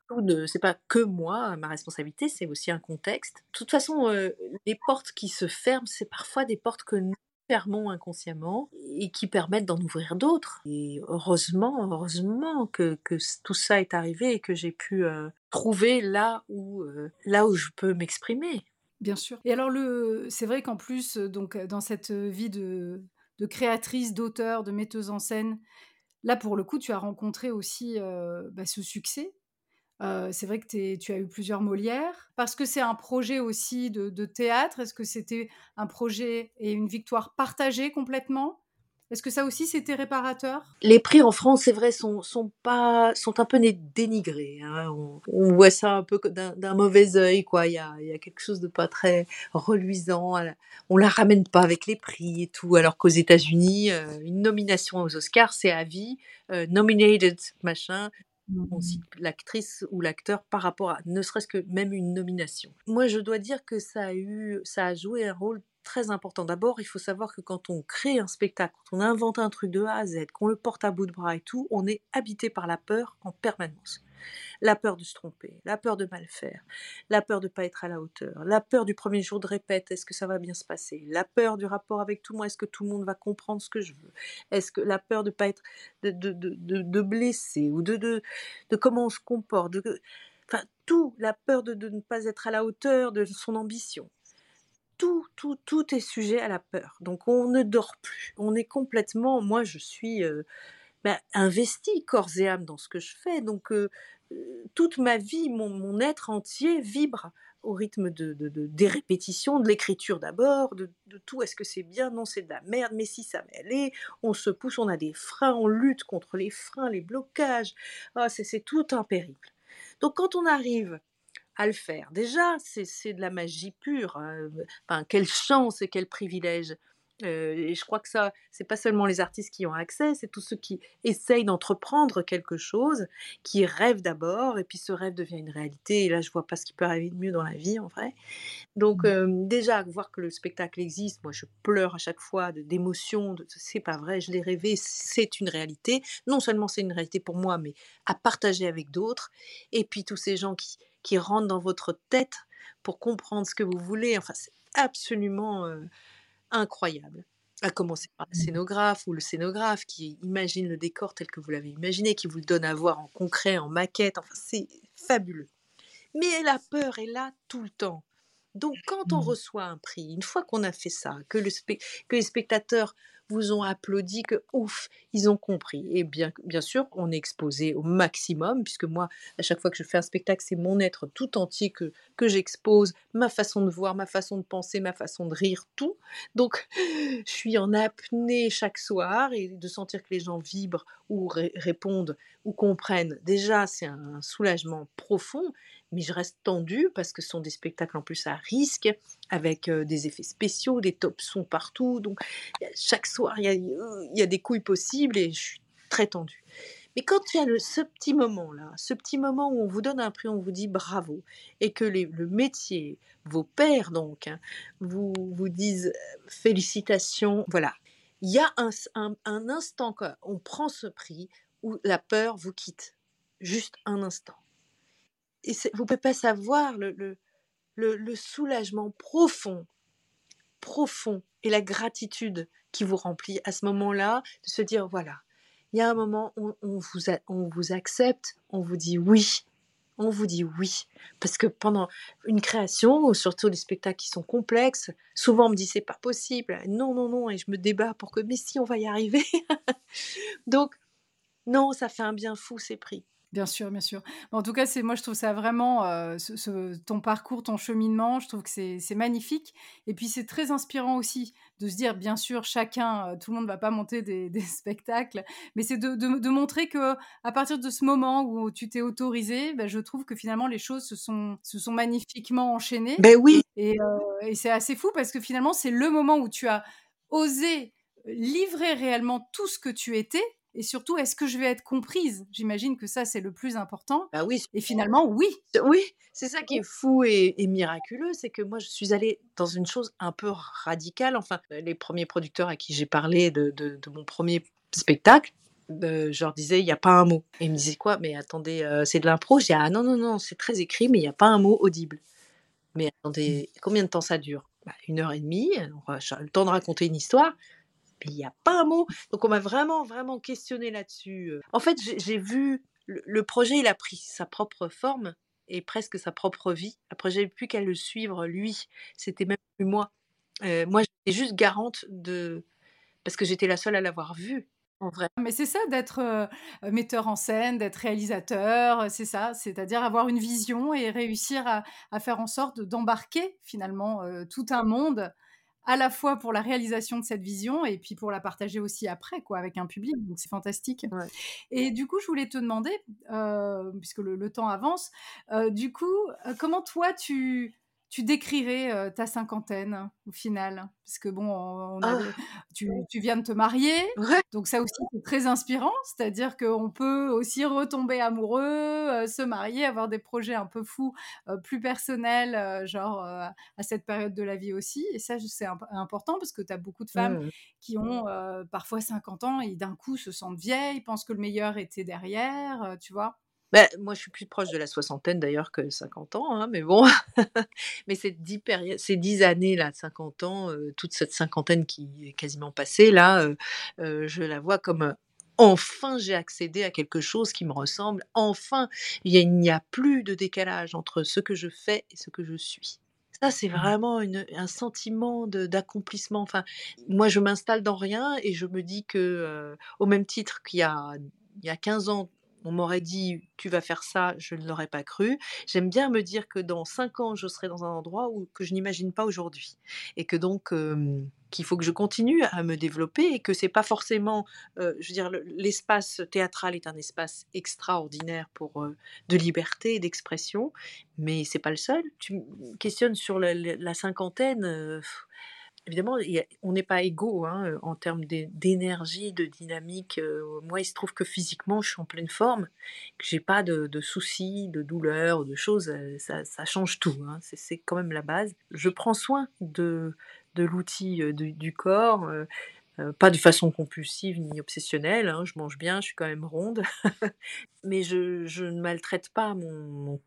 C'est pas que moi, ma responsabilité, c'est aussi un contexte. De toute façon, euh, les portes qui se ferment, c'est parfois des portes que nous fermons inconsciemment et qui permettent d'en ouvrir d'autres. Et heureusement, heureusement que, que, tout ça est arrivé et que j'ai pu euh, trouver là où, euh, là où je peux m'exprimer. Bien sûr. Et alors, c'est vrai qu'en plus, donc, dans cette vie de, de créatrice, d'auteur, de metteuse en scène, là, pour le coup, tu as rencontré aussi euh, bah, ce succès c'est vrai que tu as eu plusieurs Molières. Parce que c'est un projet aussi de, théâtre, est-ce que c'était un projet et une victoire partagée complètement? Est-ce que ça aussi c'était réparateur? Les prix en France, c'est vrai, sont, pas, sont un peu dénigrés. Hein. On, voit ça un peu d'un mauvais œil. Il y a, y a, quelque chose de pas très reluisant. On la ramène pas avec les prix et tout, alors qu'aux États-Unis, une nomination aux Oscars, c'est à vie, nominated, machin. On cite l'actrice ou l'acteur par rapport à ne serait-ce que même une nomination. Moi, je dois dire que ça a eu, ça a joué un rôle très important. D'abord, il faut savoir que quand on crée un spectacle, quand on invente un truc de A à Z, qu'on le porte à bout de bras et tout, on est habité par la peur en permanence la peur de se tromper, la peur de mal faire, la peur de ne pas être à la hauteur, la peur du premier jour de répète, est-ce que ça va bien se passer, la peur du rapport avec tout le monde, est-ce que tout le monde va comprendre ce que je veux, est-ce que la peur de pas être, de, de, de, de blesser ou de, de, comment on se comporte, enfin tout, la peur de, de ne pas être à la hauteur de son ambition. Tout, tout, tout est sujet à la peur. Donc on ne dort plus. On est complètement, moi je suis euh, bah, corps et âme dans ce que je fais. Donc toute ma vie, mon, être entier vibre au rythme de, des répétitions, de l'écriture d'abord, de, tout. Est-ce que c'est bien? Non, c'est de la merde. Mais si ça m'allait, on se pousse, on a des freins, on lutte contre les freins, les blocages. Ah, c'est tout un périple. Donc quand on arrive à le faire, déjà, c'est de la magie pure. Hein. Enfin, quelle chance et quel privilège et je crois que ça, c'est pas seulement les artistes qui ont accès, c'est tous ceux qui essayent d'entreprendre quelque chose, qui rêvent d'abord, et puis ce rêve devient une réalité. Et là, je vois pas ce qui peut arriver de mieux dans la vie, en vrai. Donc, mmh. déjà, voir que le spectacle existe, moi, je pleure à chaque fois d'émotion, de, c'est pas vrai, je l'ai rêvé, c'est une réalité. Non seulement c'est une réalité pour moi, mais à partager avec d'autres. Et puis tous ces gens qui, qui rentrent dans votre tête pour comprendre ce que vous voulez. Enfin, c'est absolument incroyable. À commencer par la mmh. scénographe ou le scénographe qui imagine le décor tel que vous l'avez imaginé, qui vous le donne à voir en concret, en maquette. Enfin, c'est fabuleux. Mais la peur est là tout le temps. Donc quand on mmh. reçoit un prix, une fois qu'on a fait ça, que, le que les spectateurs vous ont applaudi, que ouf, ils ont compris. Et bien, bien sûr, on est exposé au maximum, puisque moi, à chaque fois que je fais un spectacle, c'est mon être tout entier que, que j'expose, ma façon de voir, ma façon de penser, ma façon de rire, tout. Donc, [LAUGHS] je suis en apnée chaque soir et de sentir que les gens vibrent ou répondent ou comprennent, déjà, c'est un soulagement profond mais je reste tendue parce que ce sont des spectacles en plus à risque, avec des effets spéciaux, des top sons partout. Donc, chaque soir, il y a, des couilles possibles et je suis très tendue. Mais quand il y a ce petit moment-là, ce petit moment où on vous donne un prix, on vous dit bravo, et que le métier, vos pères donc, hein, vous, vous disent félicitations, voilà. Il y a un, un, un instant, quand on prend ce prix, où la peur vous quitte. Juste un instant et vous ne pouvez pas savoir le, soulagement profond, profond et la gratitude qui vous remplit à ce moment-là, de se dire, voilà, il y a un moment où on vous, accepte, on vous dit oui, on vous dit oui. Parce que pendant une création, surtout les spectacles qui sont complexes, souvent on me dit c'est pas possible, non, non, non, et je me débat pour que, mais si, on va y arriver. [LAUGHS] Donc, non, ça fait un bien fou ces prix. Bien sûr, bien sûr. En tout cas, c'est moi, je trouve ça vraiment, ce, ton parcours, ton cheminement, je trouve que c'est magnifique. Et puis, c'est très inspirant aussi de se dire, bien sûr, chacun, tout le monde ne va pas monter des, [LAUGHS] spectacles, mais c'est de, montrer que à partir de ce moment où tu t'es autorisé, ben, je trouve que finalement, les choses se sont, se sont magnifiquement enchaînées. Ben oui. Et, et c'est assez fou parce que finalement, c'est le moment où tu as osé livrer réellement tout ce que tu étais et surtout, est-ce que je vais être comprise? J'imagine que ça, c'est le plus important. Bah oui. Et finalement, oui. Oui, c'est ça qui est fou et, miraculeux, c'est que moi, je suis allée dans une chose un peu radicale. Enfin, les premiers producteurs à qui j'ai parlé de, mon premier spectacle, euh, je leur disais, il n'y a pas un mot. Et ils me disaient quoi? Mais attendez, euh, c'est de l'impro? Je dis, ah non, non, non, c'est très écrit, mais il n'y a pas un mot audible. Mais attendez, combien de temps ça dure? Bah, Une heure et demie, le temps de raconter une histoire il n'y a pas un mot. Donc on m'a vraiment, vraiment questionné là-dessus. En fait, j'ai vu, le, projet, il a pris sa propre forme et presque sa propre vie. Après, j'avais plus qu'à le suivre, lui. C'était même plus moi. moi, j'étais juste garante de... Parce que j'étais la seule à l'avoir vu. En vrai. Mais c'est ça d'être metteur en scène, d'être réalisateur, c'est ça, c'est-à-dire avoir une vision et réussir à, faire en sorte d'embarquer finalement tout un monde à la fois pour la réalisation de cette vision et puis pour la partager aussi après, quoi, avec un public. Donc c'est fantastique. Et du coup, je voulais te demander, euh, puisque le, temps avance, euh, du coup, euh, comment toi tu tu décrirais ta cinquantaine au final? Parce que bon, ah. tu, viens de te marier, donc ça aussi c'est très inspirant, c'est-à-dire qu'on peut aussi retomber amoureux, se marier, avoir des projets un peu fous, plus personnels, genre à cette période de la vie aussi. Et ça c'est important parce que tu as beaucoup de femmes qui ont parfois 50 ans et d'un coup se sentent vieilles, pensent que le meilleur était derrière, tu vois? Bah, moi, je suis plus proche de la soixantaine d'ailleurs que 50 ans, hein, mais bon. [LAUGHS] mais ces dix, ces dix années là, 50 ans, toute cette cinquantaine qui est quasiment passée là, je la vois comme enfin j'ai accédé à quelque chose qui me ressemble. Enfin, il n'y a, plus de décalage entre ce que je fais et ce que je suis. Ça, c'est mmh. vraiment une, un sentiment d'accomplissement. Enfin, moi, je m'installe dans rien et je me dis que, au même titre qu'il y a, il y a 15 ans, on m'aurait dit tu vas faire ça, je ne l'aurais pas cru. J'aime bien me dire que dans cinq ans, je serai dans un endroit où, que je n'imagine pas aujourd'hui. Et que donc, qu'il faut que je continue à me développer et que c'est pas forcément, je veux dire, l'espace théâtral est un espace extraordinaire pour de liberté et d'expression, mais c'est pas le seul. Tu me questionnes sur la, cinquantaine évidemment, on n'est pas égaux hein, en termes d'énergie, de dynamique. moi, il se trouve que physiquement, je suis en pleine forme, que j'ai pas de, soucis, de douleurs, de choses. Ça, change tout. Hein, c'est quand même la base. Je prends soin de, l'outil du, corps. pas de façon compulsive ni obsessionnelle, hein, je mange bien, je suis quand même ronde, [LAUGHS] mais je, ne maltraite pas mon,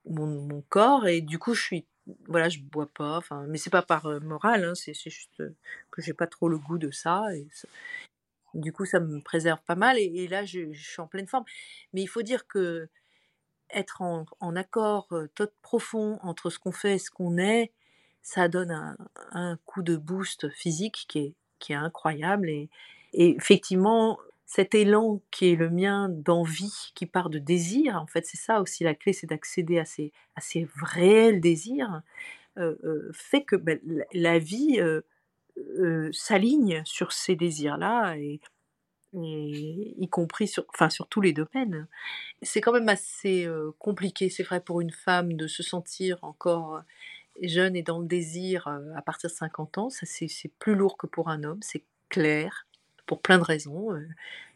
corps et du coup je suis voilà, je bois pas, enfin, mais c'est pas par morale, hein, c'est juste que j'ai pas trop le goût de ça, et du coup, ça me préserve pas mal, et, là, je, suis en pleine forme. Mais il faut dire que être en, accord tout profond entre ce qu'on fait et ce qu'on est, ça donne un, coup de boost physique qui est, qui est incroyable. Et, effectivement, cet élan qui est le mien d'envie, qui part de désir, en fait, c'est ça aussi la clé, c'est d'accéder à ces, à ces réels désirs, fait que ben, la, vie s'aligne sur ces désirs-là. Et, y compris sur, enfin, sur tous les domaines. C'est quand même assez compliqué, c'est vrai, pour une femme de se sentir encore jeune et dans le désir à partir de 50 ans. Ça, c'est plus lourd que pour un homme, c'est clair, pour plein de raisons.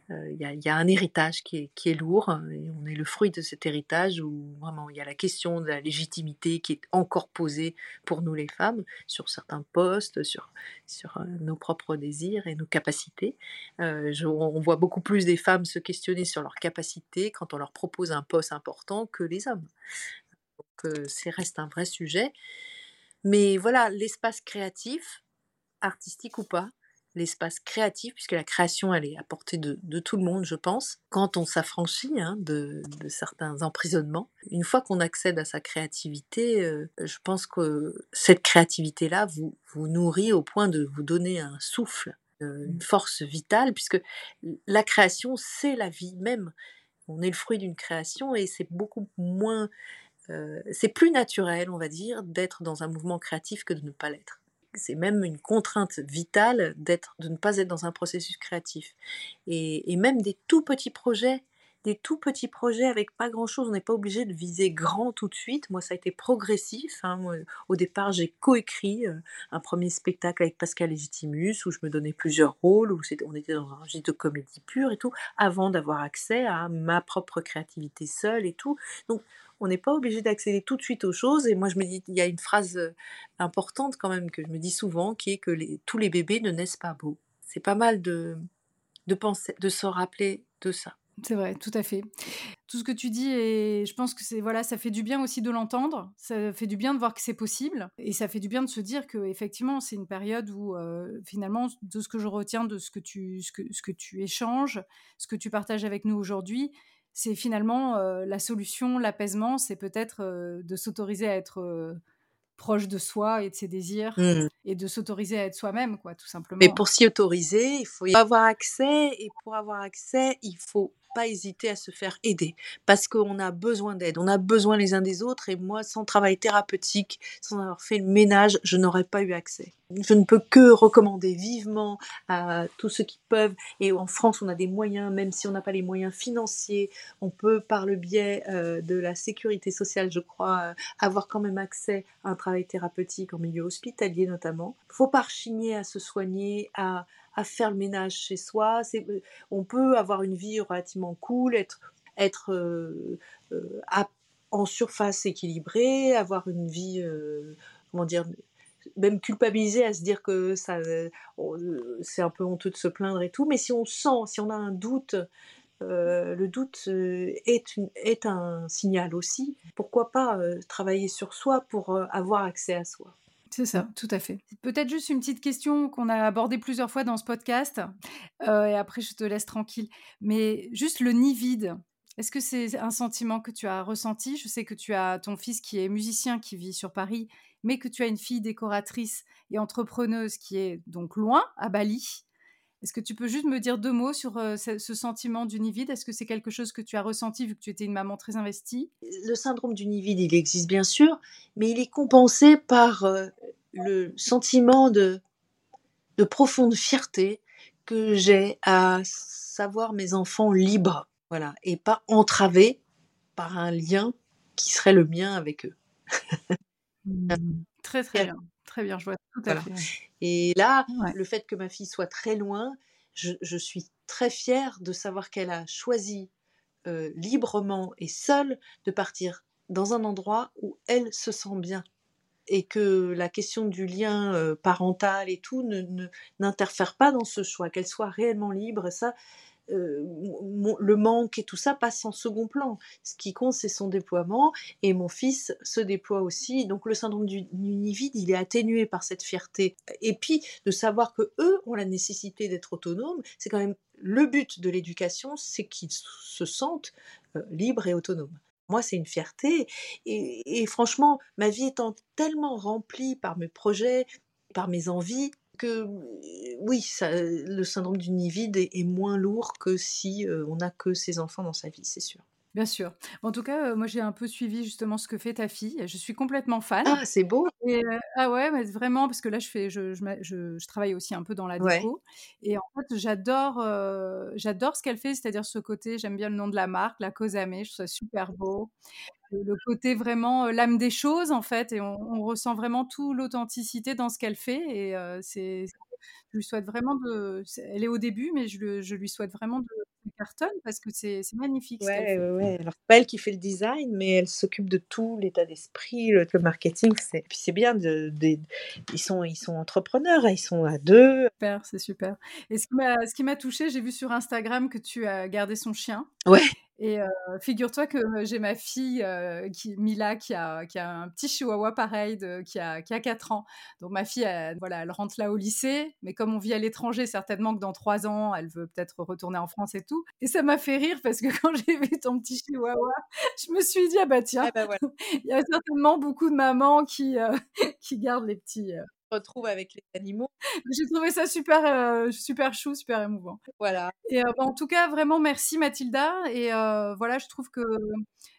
Il y, a un héritage qui est, lourd et on est le fruit de cet héritage où vraiment il y a la question de la légitimité qui est encore posée pour nous les femmes sur certains postes, sur, sur nos propres désirs et nos capacités. on voit beaucoup plus des femmes se questionner sur leurs capacités quand on leur propose un poste important que les hommes. Donc c'est reste un vrai sujet. Mais voilà, l'espace créatif, artistique ou pas, l'espace créatif, puisque la création, elle est à portée de, tout le monde, je pense, quand on s'affranchit hein, de, certains emprisonnements. Une fois qu'on accède à sa créativité, euh, je pense que cette créativité-là vous, vous nourrit au point de vous donner un souffle, euh, une force vitale, puisque la création, c'est la vie même. On est le fruit d'une création et c'est beaucoup moins... Euh, c'est plus naturel, on va dire, d'être dans un mouvement créatif que de ne pas l'être c'est même une contrainte vitale d'être, de ne pas être dans un processus créatif. Et, même des tout petits projets, des tout petits projets avec pas grand chose, on n'est pas obligé de viser grand tout de suite. Moi, ça a été progressif. Hein. au départ, j'ai coécrit euh, un premier spectacle avec Pascal Legitimus où je me donnais plusieurs rôles, où on était dans un registre de comédie pure et tout, avant d'avoir accès à ma propre créativité seule et tout. Donc, on n'est pas obligé d'accéder tout de suite aux choses. Et moi, je me dis, il y a une phrase euh, importante quand même que je me dis souvent, qui est que tous les bébés ne naissent pas beaux. C'est pas mal de, penser, de se rappeler de ça. C'est vrai, tout à fait. Tout ce que tu dis, et je pense que c'est voilà, ça fait du bien aussi de l'entendre. Ça fait du bien de voir que c'est possible, et ça fait du bien de se dire que effectivement, c'est une période où euh, finalement, de ce que je retiens de ce que tu, ce que, ce que tu échanges, ce que tu partages avec nous aujourd'hui, c'est finalement la solution, l'apaisement, c'est peut-être de s'autoriser à être proche de soi et de ses désirs mmh. Et de s'autoriser à être soi-même, quoi, tout simplement. Mais pour s'y autoriser, il faut y avoir accès et pour avoir accès, il faut pas hésiter à se faire aider parce qu'on a besoin d'aide, on a besoin les uns des autres et moi, sans travail thérapeutique, sans avoir fait le ménage, je n'aurais pas eu accès. Je ne peux que recommander vivement à tous ceux qui peuvent et en France, on a des moyens, même si on n'a pas les moyens financiers, on peut par le biais euh, de la sécurité sociale, je crois, euh, avoir quand même accès à un travail thérapeutique en milieu hospitalier notamment. Faut pas rechigner à se soigner, à faire le ménage chez soi. Euh, on peut avoir une vie relativement cool, être, euh, euh, en surface équilibrée, avoir une vie, comment dire, même culpabiliser à se dire que ça, c'est un peu honteux de se plaindre et tout. Mais si on sent, si on a un doute, le doute est, un signal aussi. Pourquoi pas travailler sur soi pour avoir accès à soi? C'est ça, tout à fait. Peut-être juste une petite question qu'on a abordée plusieurs fois dans ce podcast, euh, et après je te laisse tranquille. Mais juste le nid vide, est-ce que c'est un sentiment que tu as ressenti? Je sais que tu as ton fils qui est musicien, qui vit sur Paris, mais que tu as une fille décoratrice et entrepreneuse qui est donc loin, à Bali. Est-ce que tu peux juste me dire deux mots sur euh, ce, sentiment du nid vide Est-ce que c'est quelque chose que tu as ressenti vu que tu étais une maman très investie? Le syndrome du nid vide, il existe bien sûr, mais il est compensé par euh, le sentiment de, de profonde fierté que j'ai à savoir mes enfants libres, voilà, et pas entravés par un lien qui serait le mien avec eux. Mmh. très très bien, très bien, je vois tout à fait. Et là, le fait que ma fille soit très loin, je, suis très fière de savoir qu'elle a choisi euh, librement et seule de partir dans un endroit où elle se sent bien et que la question du lien euh, parental et tout n'interfère ne, pas dans ce choix, qu'elle soit réellement libre. Ça, euh, le manque et tout ça passe en second plan. Ce qui compte, c'est son déploiement. Et mon fils se déploie aussi. Donc le syndrome du, nid vide, il est atténué par cette fierté. Et puis de savoir que eux ont la nécessité d'être autonomes, c'est quand même le but de l'éducation, c'est qu'ils se sentent euh, libres et autonomes. moi, c'est une fierté. Et, franchement, ma vie étant tellement remplie par mes projets, par mes envies, que oui, ça, le syndrome du nid vide est, moins lourd que si on n'a que ses enfants dans sa vie, c'est sûr. Bien sûr. En tout cas, moi, j'ai un peu suivi justement ce que fait ta fille. Je suis complètement fan. Ah, c'est beau. ah ouais, mais vraiment, parce que là, je fais, je, je, je, travaille aussi un peu dans la déco. Et en fait, j'adore, j'adore ce qu'elle fait, c'est-à-dire ce côté. J'aime bien le nom de la marque, la Cosame. Je trouve ça super beau. Le côté vraiment l'âme des choses, en fait, et on, ressent vraiment tout l'authenticité dans ce qu'elle fait. Et c'est, je lui souhaite vraiment de. Elle est au début, mais je, je lui souhaite vraiment de cartonne parce que c'est magnifique. Ouais, ouais, ouais. Alors, c'est pas elle qui fait le design, mais elle s'occupe de tout, l'état d'esprit, le, marketing. Puis c'est bien, de, ils, sont, ils sont entrepreneurs, ils sont à deux. Super, c'est super. Et ce qui m'a touché, j'ai vu sur Instagram que tu as gardé son chien. Ouais. Et figure-toi que j'ai ma fille, qui, Mila, qui a, qui a un petit chihuahua pareil, de, qui, a, qui a 4 ans. Donc ma fille, elle, voilà, elle rentre là au lycée, mais comme on vit à l'étranger, certainement que dans 3 ans, elle veut peut-être retourner en France et tout. Et ça m'a fait rire parce que [LAUGHS] quand j'ai vu ton petit chihuahua, je me suis dit, ah bah tiens, ah bah [LAUGHS] il y a certainement beaucoup de mamans qui, [LAUGHS] qui gardent les petits retrouve avec les animaux. J'ai trouvé ça super, euh, super chou, super émouvant. Voilà. Et euh, en tout cas, vraiment merci Mathilda. Et euh, voilà, je trouve que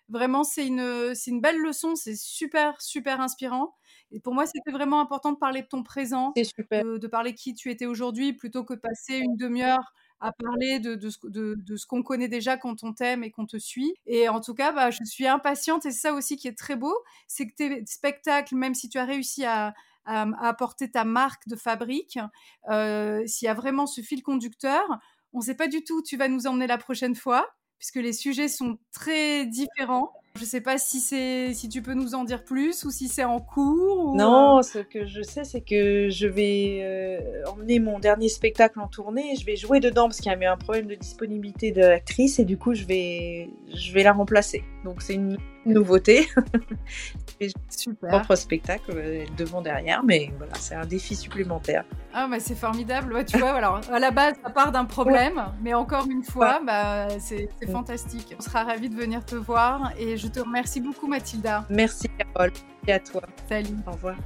vraiment c'est une, c'est une belle leçon, c'est super, super inspirant. Et pour moi, c'était vraiment important de parler de ton présent, de, de, parler qui tu étais aujourd'hui, plutôt que passer une demi-heure à parler de, de, de, de ce qu'on connaît déjà quand on t'aime et qu'on te suit. Et en tout cas, bah, je suis impatiente et c'est ça aussi qui est très beau, c'est que tes spectacles, même si tu as réussi à, à, apporter ta marque de fabrique, euh, s'il y a vraiment ce fil conducteur, on ne sait pas du tout où tu vas nous emmener la prochaine fois, puisque les sujets sont très différents. Je ne sais pas si c'est si tu peux nous en dire plus ou si c'est en cours. Non, euh, ce que je sais, c'est que je vais euh, emmener mon dernier spectacle en tournée. Je vais jouer dedans parce qu'il y a eu un problème de disponibilité de l'actrice et du coup, je vais je vais la remplacer. Donc c'est une nouveauté. [LAUGHS] Super. Propre spectacle euh, devant derrière, mais voilà, c'est un défi supplémentaire. Ah bah c'est formidable. tu vois, alors à la base ça part d'un problème, mais encore une fois, bah, c'est fantastique. On sera ravis de venir te voir et je te remercie beaucoup Mathilda. Merci Carole et à toi. Salut. Au revoir.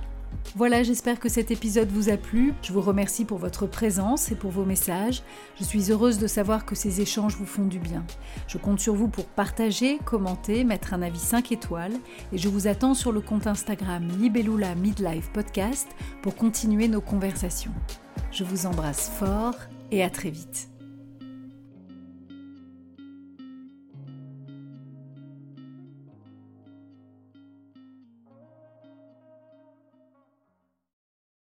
Voilà, j'espère que cet épisode vous a plu. Je vous remercie pour votre présence et pour vos messages. Je suis heureuse de savoir que ces échanges vous font du bien. Je compte sur vous pour partager, commenter, mettre un avis 5 étoiles et je vous attends sur le compte Instagram Libellula Midlife Podcast pour continuer nos conversations. Je vous embrasse fort et à très vite.